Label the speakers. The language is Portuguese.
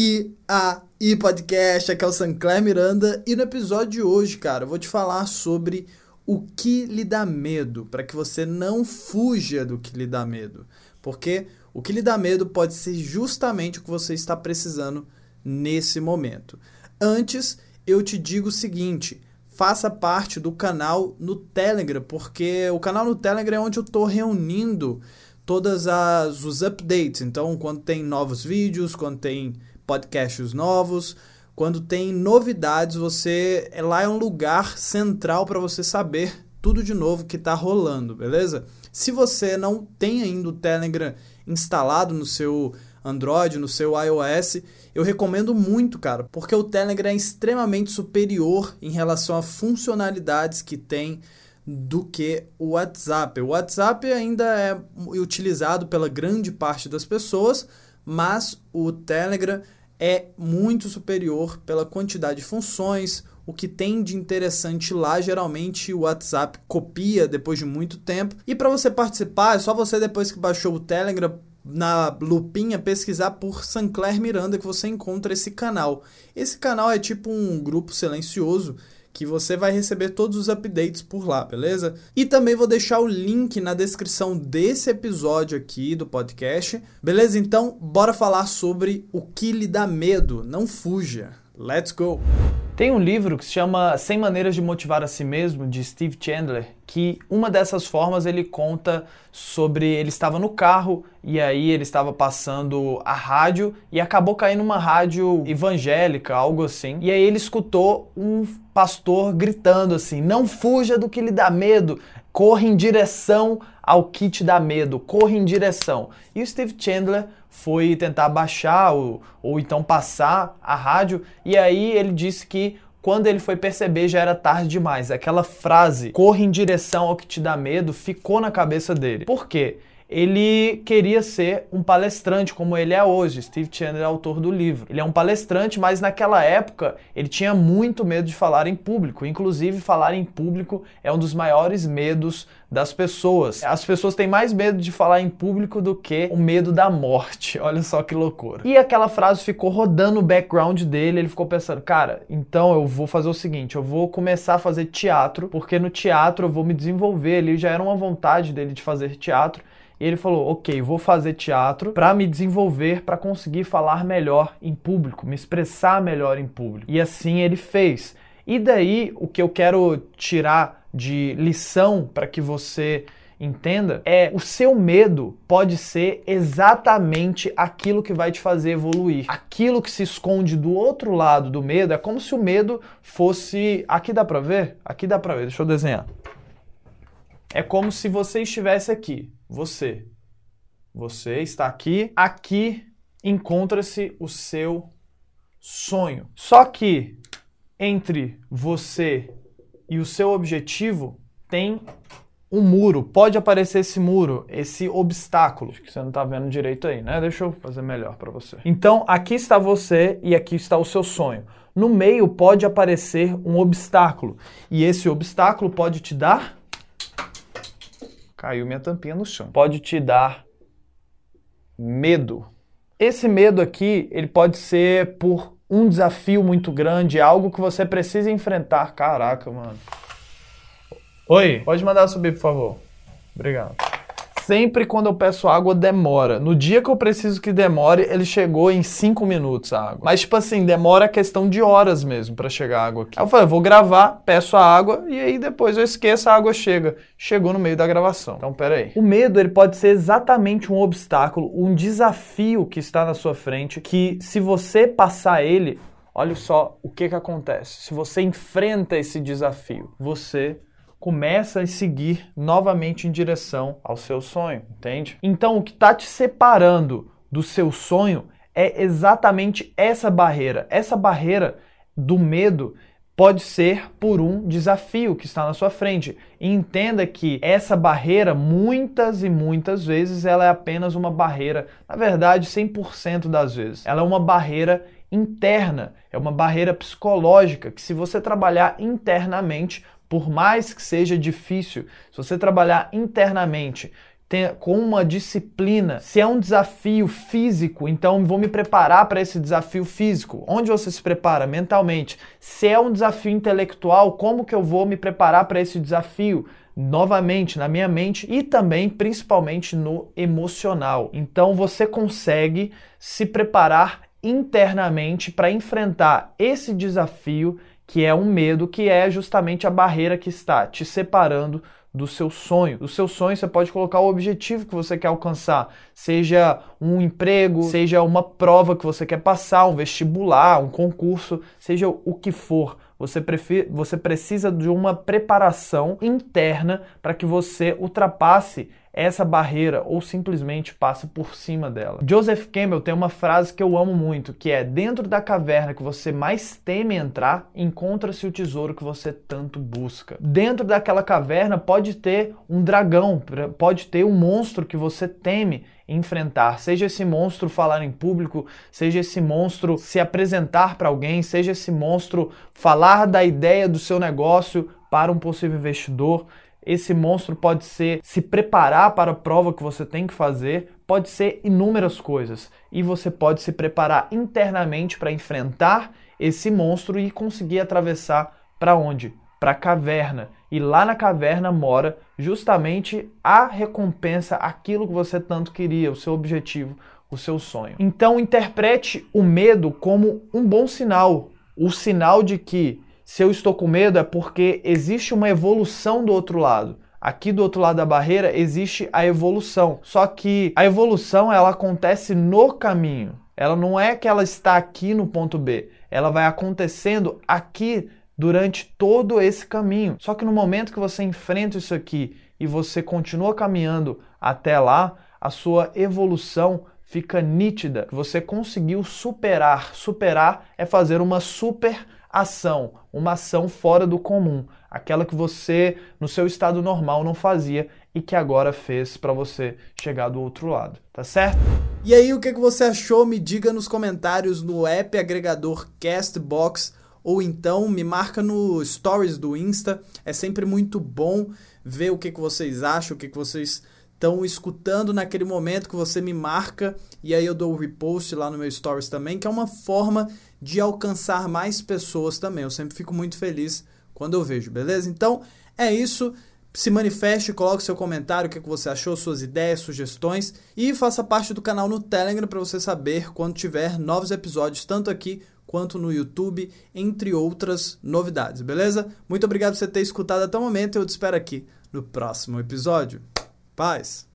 Speaker 1: E a e podcast, aqui é o Sancler Miranda e no episódio de hoje, cara, eu vou te falar sobre o que lhe dá medo, para que você não fuja do que lhe dá medo. Porque o que lhe dá medo pode ser justamente o que você está precisando nesse momento. Antes, eu te digo o seguinte: faça parte do canal no Telegram, porque o canal no Telegram é onde eu estou reunindo todas as os updates. Então, quando tem novos vídeos, quando tem podcasts novos, quando tem novidades, você é lá é um lugar central para você saber tudo de novo que está rolando, beleza? Se você não tem ainda o Telegram instalado no seu Android, no seu iOS, eu recomendo muito, cara, porque o Telegram é extremamente superior em relação a funcionalidades que tem do que o WhatsApp. O WhatsApp ainda é utilizado pela grande parte das pessoas, mas o Telegram é muito superior pela quantidade de funções. O que tem de interessante lá, geralmente o WhatsApp copia depois de muito tempo. E para você participar, é só você, depois que baixou o Telegram, na lupinha pesquisar por Sancler Miranda que você encontra esse canal. Esse canal é tipo um grupo silencioso que você vai receber todos os updates por lá, beleza? E também vou deixar o link na descrição desse episódio aqui do podcast, beleza? Então, bora falar sobre o que lhe dá medo. Não fuja. Let's go!
Speaker 2: Tem um livro que se chama 100 Maneiras de Motivar a Si Mesmo, de Steve Chandler, que uma dessas formas ele conta sobre ele estava no carro e aí ele estava passando a rádio e acabou caindo uma rádio evangélica, algo assim. E aí ele escutou um pastor gritando assim: "Não fuja do que lhe dá medo, corra em direção ao que te dá medo, corra em direção". E o Steve Chandler foi tentar baixar ou, ou então passar a rádio e aí ele disse que quando ele foi perceber já era tarde demais. Aquela frase, corre em direção ao que te dá medo, ficou na cabeça dele. Por quê? Ele queria ser um palestrante como ele é hoje. Steve Chandler é autor do livro. Ele é um palestrante, mas naquela época ele tinha muito medo de falar em público. Inclusive, falar em público é um dos maiores medos das pessoas. As pessoas têm mais medo de falar em público do que o medo da morte. Olha só que loucura. E aquela frase ficou rodando o background dele, ele ficou pensando, cara, então eu vou fazer o seguinte, eu vou começar a fazer teatro, porque no teatro eu vou me desenvolver, ele já era uma vontade dele de fazer teatro. E ele falou: "OK, vou fazer teatro para me desenvolver, para conseguir falar melhor em público, me expressar melhor em público". E assim ele fez. E daí o que eu quero tirar de lição para que você entenda é o seu medo pode ser exatamente aquilo que vai te fazer evoluir. Aquilo que se esconde do outro lado do medo é como se o medo fosse, aqui dá para ver? Aqui dá para ver, deixa eu desenhar. É como se você estivesse aqui, você. Você está aqui, aqui encontra-se o seu sonho. Só que entre você e o seu objetivo tem um muro. Pode aparecer esse muro, esse obstáculo. Acho que você não está vendo direito aí, né? Deixa eu fazer melhor para você. Então, aqui está você e aqui está o seu sonho. No meio pode aparecer um obstáculo. E esse obstáculo pode te dar. Caiu minha tampinha no chão. Pode te dar medo. Esse medo aqui, ele pode ser por um desafio muito grande, algo que você precisa enfrentar. Caraca, mano. Oi, pode mandar subir, por favor. Obrigado. Sempre quando eu peço água, demora. No dia que eu preciso que demore, ele chegou em 5 minutos a água. Mas, tipo assim, demora questão de horas mesmo para chegar a água aqui. Aí eu falei, vou gravar, peço a água e aí depois eu esqueço, a água chega. Chegou no meio da gravação. Então, pera aí. O medo, ele pode ser exatamente um obstáculo, um desafio que está na sua frente, que se você passar ele, olha só o que que acontece. Se você enfrenta esse desafio, você começa a seguir novamente em direção ao seu sonho, entende? Então, o que está te separando do seu sonho é exatamente essa barreira. Essa barreira do medo pode ser por um desafio que está na sua frente. E entenda que essa barreira, muitas e muitas vezes, ela é apenas uma barreira, na verdade, 100% das vezes. Ela é uma barreira interna, é uma barreira psicológica que se você trabalhar internamente, por mais que seja difícil, se você trabalhar internamente com uma disciplina. Se é um desafio físico, então vou me preparar para esse desafio físico. Onde você se prepara mentalmente? Se é um desafio intelectual, como que eu vou me preparar para esse desafio? Novamente, na minha mente e também, principalmente, no emocional. Então você consegue se preparar internamente para enfrentar esse desafio que é um medo, que é justamente a barreira que está te separando do seu sonho. Do seu sonho você pode colocar o objetivo que você quer alcançar, seja um emprego, seja uma prova que você quer passar, um vestibular, um concurso, seja o que for. Você, você precisa de uma preparação interna para que você ultrapasse essa barreira ou simplesmente passa por cima dela. Joseph Campbell tem uma frase que eu amo muito, que é: dentro da caverna que você mais teme entrar, encontra-se o tesouro que você tanto busca. Dentro daquela caverna pode ter um dragão, pode ter um monstro que você teme enfrentar. Seja esse monstro falar em público, seja esse monstro se apresentar para alguém, seja esse monstro falar da ideia do seu negócio para um possível investidor. Esse monstro pode ser se preparar para a prova que você tem que fazer, pode ser inúmeras coisas. E você pode se preparar internamente para enfrentar esse monstro e conseguir atravessar para onde? Para a caverna. E lá na caverna mora justamente a recompensa, aquilo que você tanto queria, o seu objetivo, o seu sonho. Então interprete o medo como um bom sinal, o sinal de que se eu estou com medo é porque existe uma evolução do outro lado. Aqui do outro lado da barreira existe a evolução. Só que a evolução ela acontece no caminho. Ela não é que ela está aqui no ponto B. Ela vai acontecendo aqui durante todo esse caminho. Só que no momento que você enfrenta isso aqui e você continua caminhando até lá, a sua evolução fica nítida. Você conseguiu superar. Superar é fazer uma super ação, uma ação fora do comum, aquela que você no seu estado normal não fazia e que agora fez para você chegar do outro lado, tá certo?
Speaker 1: E aí, o que, que você achou? Me diga nos comentários no app agregador Castbox ou então me marca no stories do Insta. É sempre muito bom ver o que, que vocês acham, o que, que vocês estão escutando naquele momento que você me marca e aí eu dou o repost lá no meu stories também, que é uma forma de alcançar mais pessoas também. Eu sempre fico muito feliz quando eu vejo, beleza? Então é isso. Se manifeste, coloque seu comentário, o que, que você achou, suas ideias, sugestões e faça parte do canal no Telegram para você saber quando tiver novos episódios, tanto aqui quanto no YouTube, entre outras novidades, beleza? Muito obrigado por você ter escutado até o momento e eu te espero aqui no próximo episódio. Paz!